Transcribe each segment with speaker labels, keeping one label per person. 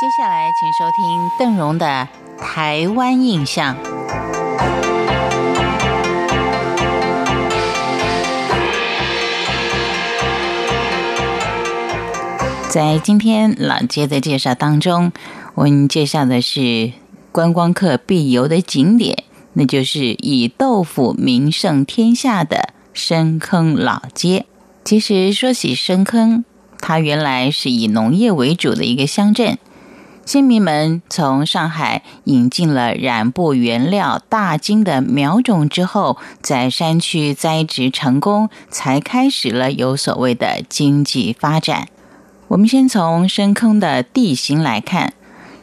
Speaker 1: 接下来，请收听邓荣的《台湾印象》。在今天老街的介绍当中，我们介绍的是观光客必游的景点，那就是以豆腐名胜天下的深坑老街。其实说起深坑，它原来是以农业为主的一个乡镇。先民们从上海引进了染布原料大金的苗种之后，在山区栽植成功，才开始了有所谓的经济发展。我们先从深坑的地形来看，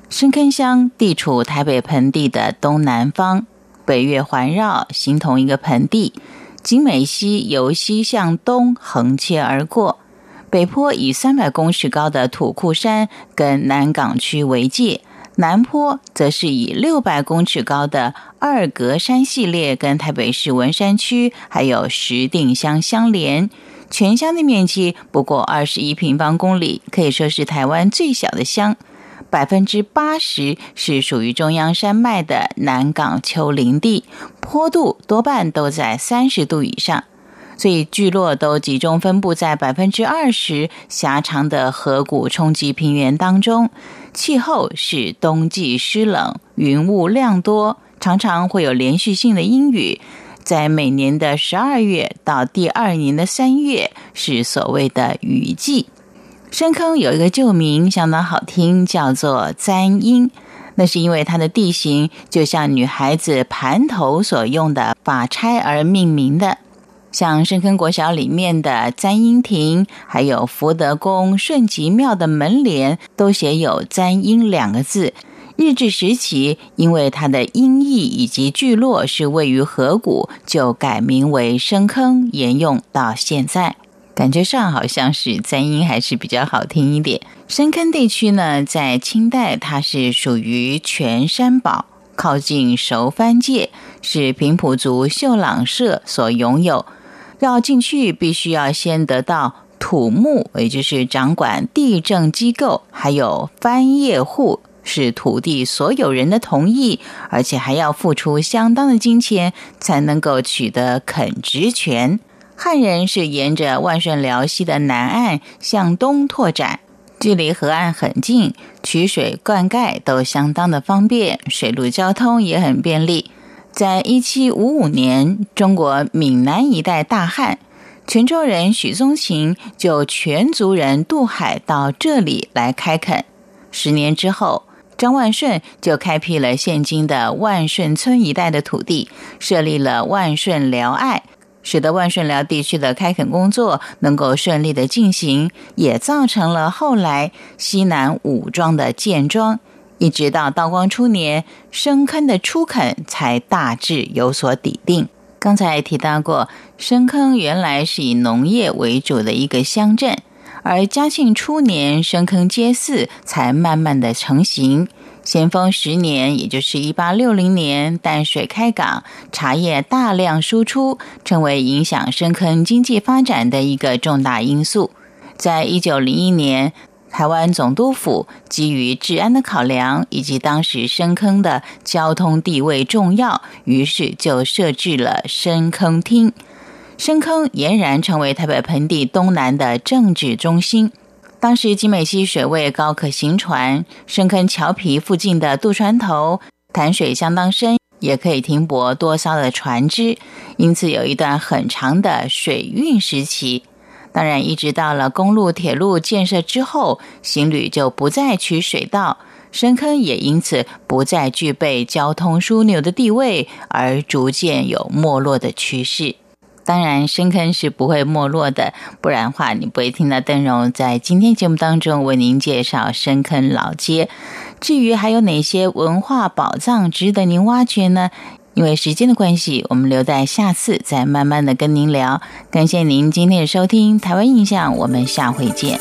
Speaker 1: 深坑乡地处台北盆地的东南方，北岳环绕，形同一个盆地。景美溪由西向东横切而过。北坡以三百公尺高的土库山跟南港区为界，南坡则是以六百公尺高的二格山系列跟台北市文山区还有石碇乡相连。全乡的面积不过二十一平方公里，可以说是台湾最小的乡。百分之八十是属于中央山脉的南港丘陵地，坡度多半都在三十度以上。所以聚落都集中分布在百分之二十狭长的河谷冲积平原当中，气候是冬季湿冷，云雾量多，常常会有连续性的阴雨。在每年的十二月到第二年的三月是所谓的雨季。深坑有一个旧名相当好听，叫做簪阴，那是因为它的地形就像女孩子盘头所用的发钗而命名的。像深坑国小里面的簪缨亭，还有福德宫、顺吉庙的门帘，都写有“簪缨”两个字。日治时期，因为它的音译以及聚落是位于河谷，就改名为深坑，沿用到现在。感觉上好像是簪缨还是比较好听一点。深坑地区呢，在清代它是属于全山堡，靠近熟番界，是平埔族秀朗社所拥有。要进去，必须要先得到土木，也就是掌管地政机构，还有番业户是土地所有人的同意，而且还要付出相当的金钱，才能够取得垦殖权。汉人是沿着万顺辽西的南岸向东拓展，距离河岸很近，取水灌溉都相当的方便，水陆交通也很便利。在一七五五年，中国闽南一带大旱，泉州人许宗勤就全族人渡海到这里来开垦。十年之后，张万顺就开辟了现今的万顺村一带的土地，设立了万顺辽爱，使得万顺辽地区的开垦工作能够顺利的进行，也造成了后来西南武装的建庄。一直到道光初年，深坑的初垦才大致有所底定。刚才提到过，深坑原来是以农业为主的一个乡镇，而嘉庆初年，深坑街市才慢慢的成型。咸丰十年，也就是一八六零年，淡水开港，茶叶大量输出，成为影响深坑经济发展的一个重大因素。在一九零一年。台湾总督府基于治安的考量，以及当时深坑的交通地位重要，于是就设置了深坑厅。深坑俨然成为台北盆地东南的政治中心。当时集美溪水位高，可行船；深坑桥皮附近的渡船头潭水相当深，也可以停泊多艘的船只，因此有一段很长的水运时期。当然，一直到了公路、铁路建设之后，行旅就不再取水道，深坑也因此不再具备交通枢纽的地位，而逐渐有没落的趋势。当然，深坑是不会没落的，不然的话，你不会听到邓荣在今天节目当中为您介绍深坑老街。至于还有哪些文化宝藏值得您挖掘呢？因为时间的关系，我们留在下次再慢慢的跟您聊。感谢您今天的收听《台湾印象》，我们下回见。